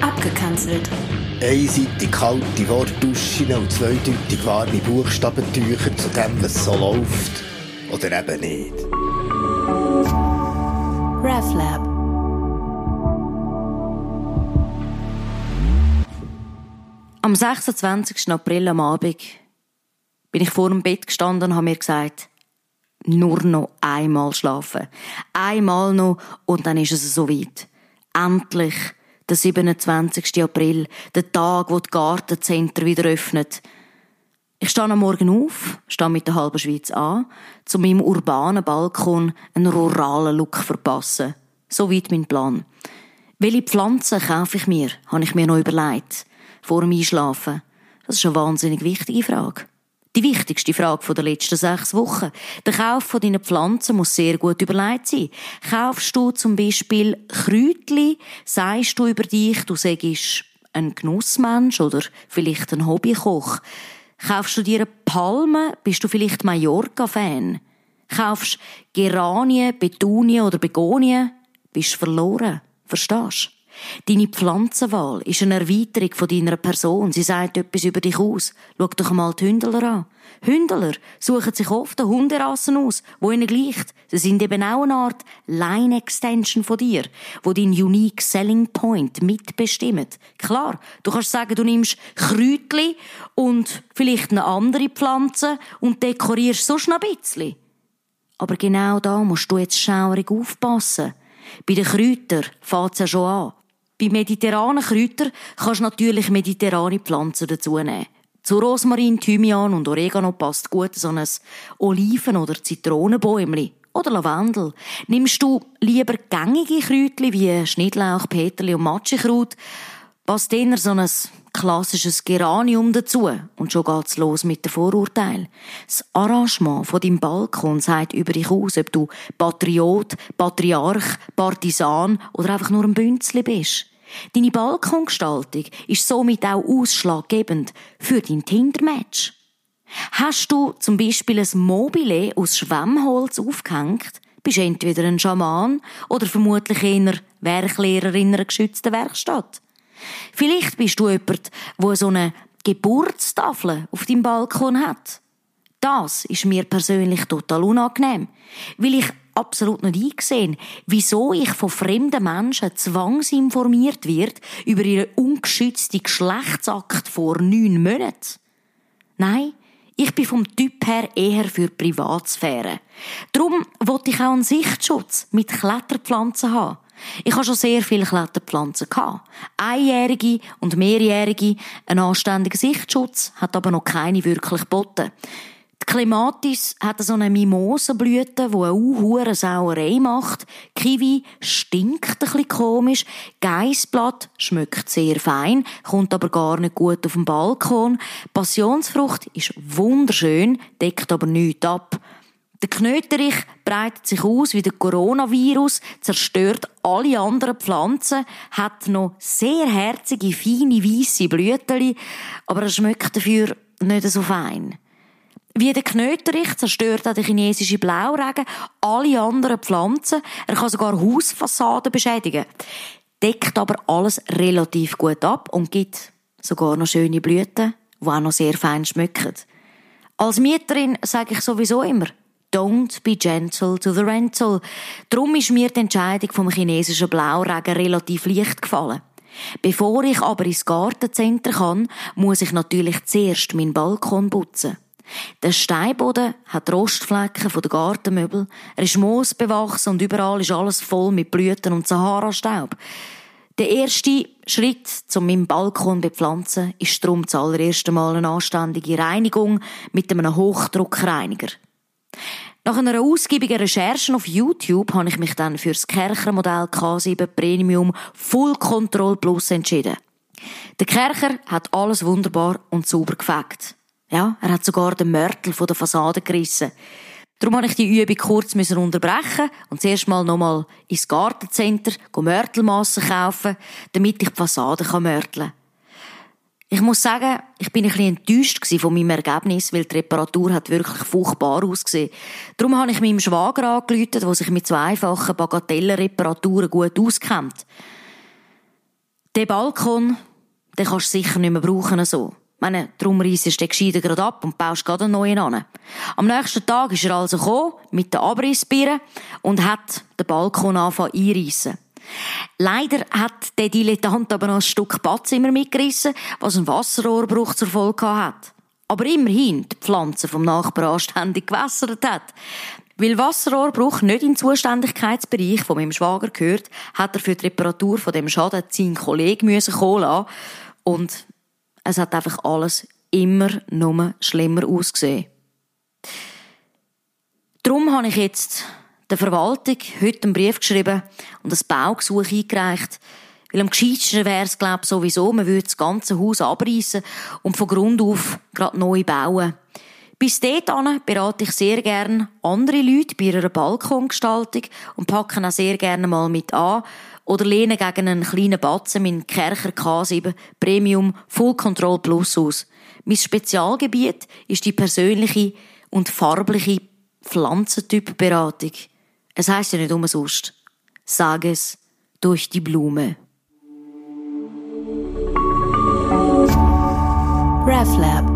Abgekanzelt. Einseitig kalte Wortduschen und zweideutig warme Buchstabentücher zu dem, was so läuft. Oder eben nicht. RefLab. Am 26. April am Abend bin ich vor dem Bett gestanden und habe mir gesagt, nur noch einmal schlafen. Einmal noch und dann ist es soweit. Endlich der 27. April, der Tag, wo die Gartencenter wieder öffnet. Ich stehe am Morgen auf, stehe mit der halben Schweiz an, zu meinem urbanen Balkon einen ruralen Look verpassen. So weit mein Plan. Welche Pflanzen kaufe ich mir, habe ich mir noch überlegt. Vor dem Einschlafen. Das ist eine wahnsinnig wichtige Frage. Die wichtigste Frage der letzten sechs Wochen. Der Kauf von deinen Pflanzen muss sehr gut überlegt sein. Kaufst du zum Beispiel Kräutli, sagst du über dich, du sagst ein Genussmensch oder vielleicht ein Hobbykoch. Kaufst du dir eine Palme, bist du vielleicht Mallorca-Fan. Kaufst Geranien, Betunien oder Begonien, bist verloren. Verstehst? Deine Pflanzenwahl ist eine Erweiterung von deiner Person. Sie sagt etwas über dich aus. Schau doch mal die Hündler an. Hündler suchen sich oft Hunderassen aus, wo ihnen gleicht. Sie sind eben auch eine Art Line-Extension von dir, wo dein Unique Selling Point mitbestimmt. Klar, du kannst sagen, du nimmst Kräutli und vielleicht eine andere Pflanze und dekorierst so schnell ein bisschen. Aber genau da musst du jetzt schaurig aufpassen. Bei den Kräutern fängt es ja schon an. Bei mediterranen Kräutern kannst du natürlich mediterrane Pflanzen dazu nehmen. Zu Rosmarin, Thymian und Oregano passt gut so ein Oliven- oder Zitronenbäumli oder Lavendel. Nimmst du lieber gängige Kräutchen wie Schnittlauch, Peterli und Matschekraut, passt eher so ein klassisches Geranium dazu. Und schon geht's los mit dem Vorurteil. Das Arrangement von deinem Balkon sagt über dich aus, ob du Patriot, Patriarch, Partisan oder einfach nur ein Bünzli bist. Deine Balkongestaltung ist somit auch ausschlaggebend für dein Tinder-Match. Hast du zum Beispiel ein Mobile aus Schwemmholz aufgehängt, bist du entweder ein Schaman oder vermutlich eher Werklehrer in einer geschützten Werkstatt. Vielleicht bist du jemand, der so eine Geburtstafel auf deinem Balkon hat. Das ist mir persönlich total unangenehm, weil ich absolut nicht eingesehen, wieso ich von fremden Menschen zwangsinformiert wird über ihren ungeschützten Geschlechtsakt vor neun Monaten. Nein, ich bin vom Typ her eher für Privatsphäre. Darum wollte ich auch einen Sichtschutz mit Kletterpflanzen haben. Ich habe schon sehr viele Kletterpflanzen Einjährige und mehrjährige, ein anständiger Sichtschutz hat aber noch keine wirklich geboten. Die Clematis hat so eine Mimosenblüte, die eine unhure Sauerei macht. Kiwi stinkt ein bisschen komisch. Geissblatt schmeckt sehr fein, kommt aber gar nicht gut auf den Balkon. Passionsfrucht ist wunderschön, deckt aber nichts ab. Der Knöterich breitet sich aus wie der Coronavirus, zerstört alle anderen Pflanzen, hat noch sehr herzige, feine, weisse Blüten, aber er schmeckt dafür nicht so fein. Wie der Knöterich zerstört auch der chinesische Blauregen alle anderen Pflanzen. Er kann sogar Hausfassaden beschädigen. Deckt aber alles relativ gut ab und gibt sogar noch schöne Blüten, die auch noch sehr fein schmecken. Als Mieterin sage ich sowieso immer, Don't be gentle to the rental. Darum ist mir die Entscheidung vom chinesischen Blauregen relativ leicht gefallen. Bevor ich aber ins Gartencenter kann, muss ich natürlich zuerst meinen Balkon putzen. Der Steinboden hat Rostflecken von den Gartenmöbel. Er ist moosbewachsen und überall ist alles voll mit Blüten und Sahara-Staub. Der erste Schritt, um meinen Balkon bepflanzen, ist darum das allererste Mal eine anständige Reinigung mit einem Hochdruckreiniger. Nach einer ausgiebigen Recherche auf YouTube habe ich mich dann für das Kercher-Modell K7 Premium Full Control Plus entschieden. Der Kercher hat alles wunderbar und sauber gefegt. Ja, er hat sogar den Mörtel von der Fassade gerissen. Darum habe ich die Übung kurz unterbrechen und zuerst mal nochmal ins Gartencenter Mörtelmassen kaufen, damit ich die Fassade mörteln kann. Ich muss sagen, ich bin ein bisschen enttäuscht von meinem Ergebnis, weil die Reparatur hat wirklich furchtbar ausgesehen. Darum habe ich meinem Schwager angerufen, der sich mit so einfachen Bagatellenreparaturen gut auskennt. Den Balkon, den kannst du sicher nicht mehr brauchen so. Meine, darum reissest du den gescheiden gerade ab und baust gerade einen neuen an. Am nächsten Tag ist er also gekommen, mit der Abrissbirne, und hat den Balkon angefangen einreissen. Leider hat der Dilettant aber noch ein Stück Badzimmer mitgerissen, was ein Wasserrohrbruch zur Folge hat. Aber immerhin die Pflanze vom Nachbarn anständig gewässert hat. Weil Wasserrohrbruch nicht in den Zuständigkeitsbereich von meinem Schwager gehört, hat er für die Reparatur von dem Schaden seinen Kollegen müssen kommen lassen. Und es hat einfach alles immer nur schlimmer ausgesehen. Darum habe ich jetzt der Verwaltung heute einen Brief geschrieben und ein Baugesuch eingereicht. Weil am gescheitsten wäre es, glaube ich, sowieso, man würde das ganze Haus abreißen und von Grund auf gerade neu bauen. Bis dahin berate ich sehr gerne andere Leute bei ihrer Balkongestaltung und packe auch sehr gerne mal mit an oder lehne gegen einen kleinen Batzen meinen Kercher K7 Premium Full Control Plus aus. Mein Spezialgebiet ist die persönliche und farbliche Pflanzentypberatung. Es heißt ja nicht umsonst. Sag es durch die Blume. RefLab